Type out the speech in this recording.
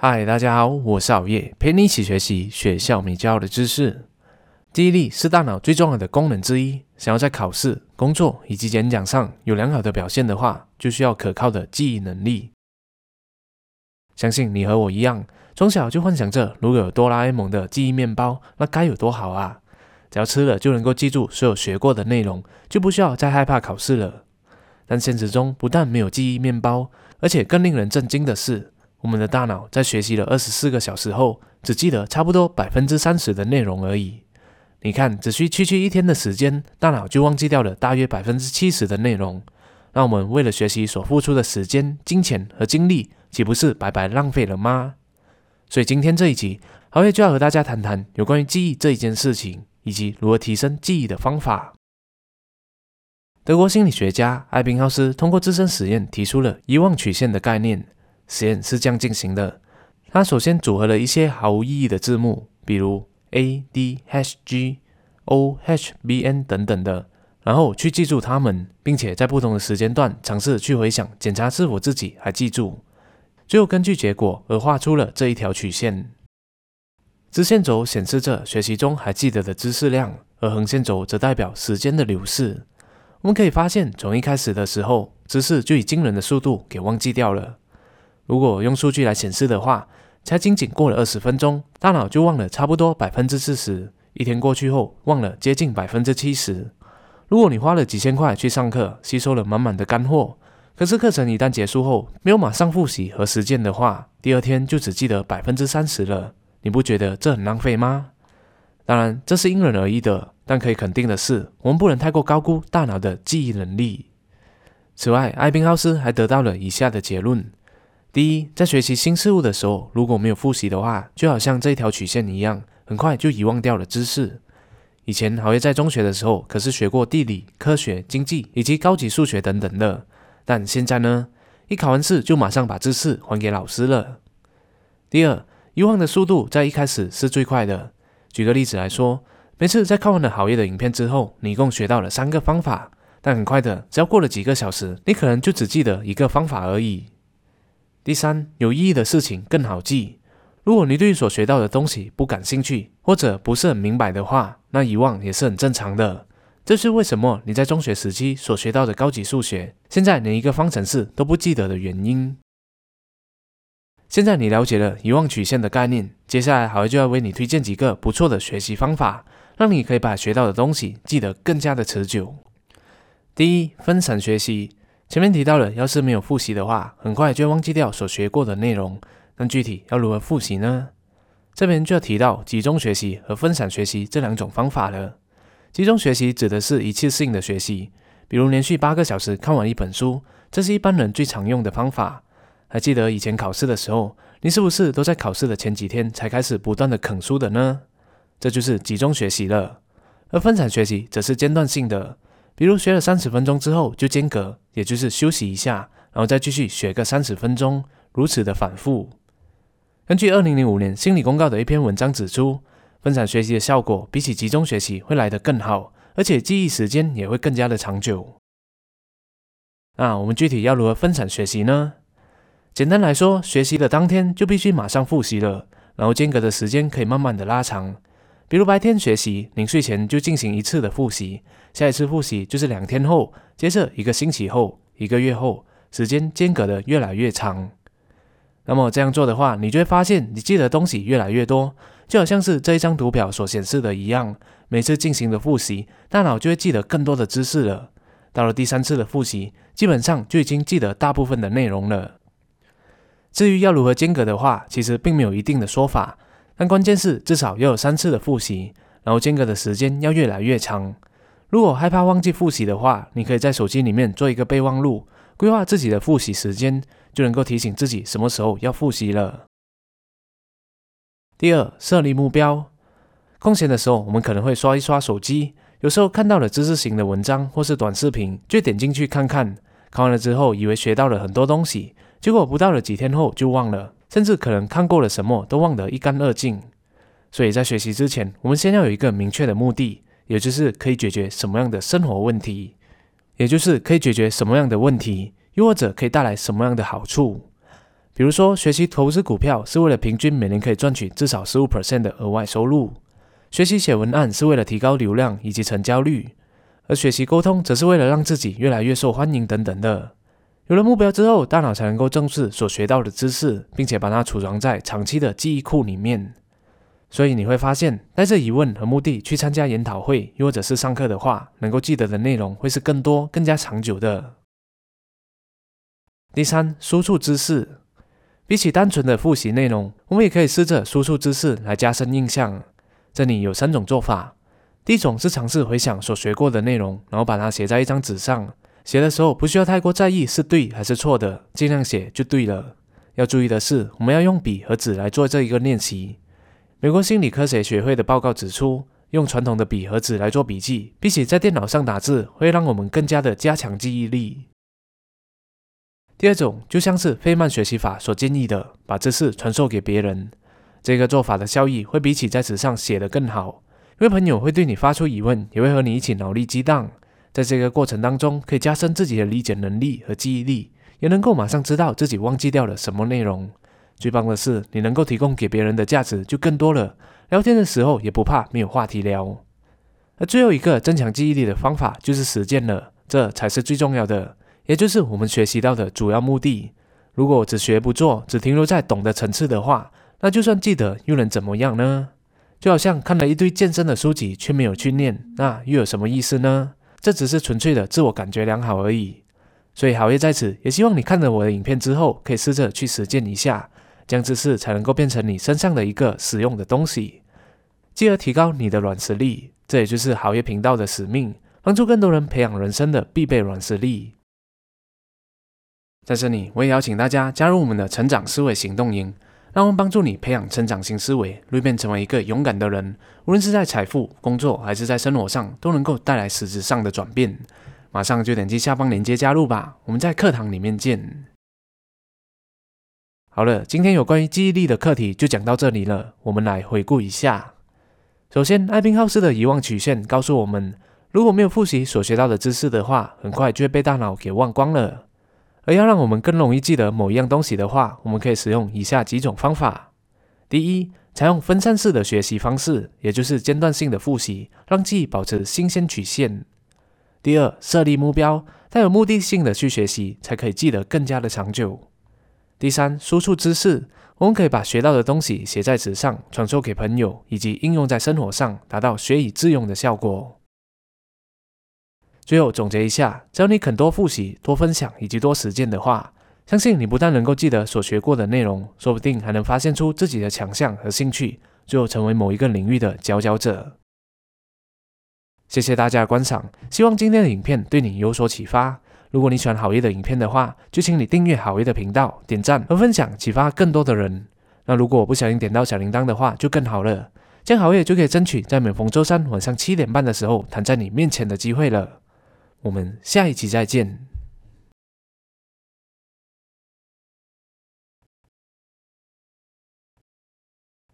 嗨，大家好，我是熬夜，陪你一起学习学校没教的知识。记忆力是大脑最重要的功能之一。想要在考试、工作以及演讲上有良好的表现的话，就需要可靠的记忆能力。相信你和我一样，从小就幻想着如果有哆啦 A 梦的记忆面包，那该有多好啊！只要吃了就能够记住所有学过的内容，就不需要再害怕考试了。但现实中不但没有记忆面包，而且更令人震惊的是。我们的大脑在学习了二十四个小时后，只记得差不多百分之三十的内容而已。你看，只需区区一天的时间，大脑就忘记掉了大约百分之七十的内容。那我们为了学习所付出的时间、金钱和精力，岂不是白白浪费了吗？所以今天这一集，豪爷就要和大家谈谈有关于记忆这一件事情，以及如何提升记忆的方法。德国心理学家艾宾浩斯通过自身实验提出了遗忘曲线的概念。实验是这样进行的：他首先组合了一些毫无意义的字母，比如 A D H G O H B N 等等的，然后去记住它们，并且在不同的时间段尝试去回想，检查是否自己还记住。最后根据结果而画出了这一条曲线。直线轴显示着学习中还记得的知识量，而横线轴则代表时间的流逝。我们可以发现，从一开始的时候，知识就以惊人的速度给忘记掉了。如果用数据来显示的话，才仅仅过了二十分钟，大脑就忘了差不多百分之四十。一天过去后，忘了接近百分之七十。如果你花了几千块去上课，吸收了满满的干货，可是课程一旦结束后，没有马上复习和实践的话，第二天就只记得百分之三十了。你不觉得这很浪费吗？当然，这是因人而异的，但可以肯定的是，我们不能太过高估大脑的记忆能力。此外，艾宾浩斯还得到了以下的结论。第一，在学习新事物的时候，如果没有复习的话，就好像这条曲线一样，很快就遗忘掉了知识。以前好像在中学的时候，可是学过地理、科学、经济以及高级数学等等的，但现在呢，一考完试就马上把知识还给老师了。第二，遗忘的速度在一开始是最快的。举个例子来说，每次在看完了好业的影片之后，你一共学到了三个方法，但很快的，只要过了几个小时，你可能就只记得一个方法而已。第三，有意义的事情更好记。如果你对所学到的东西不感兴趣，或者不是很明白的话，那遗忘也是很正常的。这是为什么你在中学时期所学到的高级数学，现在连一个方程式都不记得的原因。现在你了解了遗忘曲线的概念，接下来好就要为你推荐几个不错的学习方法，让你可以把学到的东西记得更加的持久。第一，分散学习。前面提到了，要是没有复习的话，很快就会忘记掉所学过的内容。那具体要如何复习呢？这边就要提到集中学习和分散学习这两种方法了。集中学习指的是一次性的学习，比如连续八个小时看完一本书，这是一般人最常用的方法。还记得以前考试的时候，你是不是都在考试的前几天才开始不断的啃书的呢？这就是集中学习了。而分散学习则是间断性的。比如学了三十分钟之后就间隔，也就是休息一下，然后再继续学个三十分钟，如此的反复。根据二零零五年心理公告的一篇文章指出，分散学习的效果比起集中学习会来得更好，而且记忆时间也会更加的长久。那我们具体要如何分散学习呢？简单来说，学习的当天就必须马上复习了，然后间隔的时间可以慢慢的拉长。比如白天学习，临睡前就进行一次的复习，下一次复习就是两天后，接着一个星期后，一个月后，时间间隔的越来越长。那么这样做的话，你就会发现你记得东西越来越多，就好像是这一张图表所显示的一样。每次进行的复习，大脑就会记得更多的知识了。到了第三次的复习，基本上就已经记得大部分的内容了。至于要如何间隔的话，其实并没有一定的说法。但关键是至少要有三次的复习，然后间隔的时间要越来越长。如果害怕忘记复习的话，你可以在手机里面做一个备忘录，规划自己的复习时间，就能够提醒自己什么时候要复习了。第二，设立目标。空闲的时候，我们可能会刷一刷手机，有时候看到了知识型的文章或是短视频，就点进去看看。看完了之后，以为学到了很多东西，结果不到了几天后就忘了。甚至可能看过了什么都忘得一干二净，所以在学习之前，我们先要有一个明确的目的，也就是可以解决什么样的生活问题，也就是可以解决什么样的问题，又或者可以带来什么样的好处。比如说，学习投资股票是为了平均每年可以赚取至少十五 percent 的额外收入；学习写文案是为了提高流量以及成交率；而学习沟通则是为了让自己越来越受欢迎等等的。有了目标之后，大脑才能够正视所学到的知识，并且把它储藏在长期的记忆库里面。所以你会发现，带着疑问和目的去参加研讨会，又或者是上课的话，能够记得的内容会是更多、更加长久的。第三，输出知识，比起单纯的复习内容，我们也可以试着输出知识来加深印象。这里有三种做法。第一种是尝试回想所学过的内容，然后把它写在一张纸上。写的时候不需要太过在意是对还是错的，尽量写就对了。要注意的是，我们要用笔和纸来做这一个练习。美国心理科学学会的报告指出，用传统的笔和纸来做笔记，比起在电脑上打字，会让我们更加的加强记忆力。第二种就像是费曼学习法所建议的，把知识传授给别人。这个做法的效益会比起在纸上写的更好，因为朋友会对你发出疑问，也会和你一起脑力激荡。在这个过程当中，可以加深自己的理解能力和记忆力，也能够马上知道自己忘记掉了什么内容。最棒的是，你能够提供给别人的价值就更多了。聊天的时候也不怕没有话题聊。而最后一个增强记忆力的方法就是实践了，这才是最重要的，也就是我们学习到的主要目的。如果只学不做，只停留在懂的层次的话，那就算记得又能怎么样呢？就好像看了一堆健身的书籍却没有去练，那又有什么意思呢？这只是纯粹的自我感觉良好而已，所以好业在此，也希望你看了我的影片之后，可以试着去实践一下，这样知识才能够变成你身上的一个实用的东西，继而提高你的软实力。这也就是好业频道的使命，帮助更多人培养人生的必备软实力。在这里，我也邀请大家加入我们的成长思维行动营。让我们帮助你培养成长型思维，蜕变成为一个勇敢的人。无论是在财富、工作还是在生活上，都能够带来实质上的转变。马上就点击下方链接加入吧！我们在课堂里面见。好了，今天有关于记忆力的课题就讲到这里了。我们来回顾一下。首先，艾宾浩斯的遗忘曲线告诉我们，如果没有复习所学到的知识的话，很快就会被大脑给忘光了。而要让我们更容易记得某一样东西的话，我们可以使用以下几种方法：第一，采用分散式的学习方式，也就是间断性的复习，让记忆保持新鲜曲线；第二，设立目标，带有目的性的去学习，才可以记得更加的长久；第三，输出知识，我们可以把学到的东西写在纸上，传授给朋友，以及应用在生活上，达到学以致用的效果。最后总结一下，只要你肯多复习、多分享以及多实践的话，相信你不但能够记得所学过的内容，说不定还能发现出自己的强项和兴趣，最后成为某一个领域的佼佼者。谢谢大家的观赏，希望今天的影片对你有所启发。如果你喜欢好业的影片的话，就请你订阅好业的频道、点赞和分享，启发更多的人。那如果我不小心点到小铃铛的话，就更好了，这样好业就可以争取在每逢周三晚上七点半的时候弹在你面前的机会了。我们下一期再见。